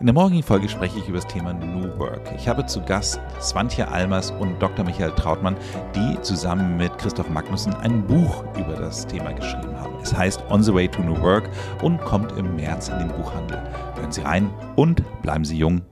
In der morgigen Folge spreche ich über das Thema New Work. Ich habe zu Gast Swantje Almers und Dr. Michael Trautmann, die zusammen mit Christoph Magnussen ein Buch über das Thema geschrieben haben. Es heißt On the Way to New Work und kommt im März in den Buchhandel. Hören Sie rein und bleiben Sie jung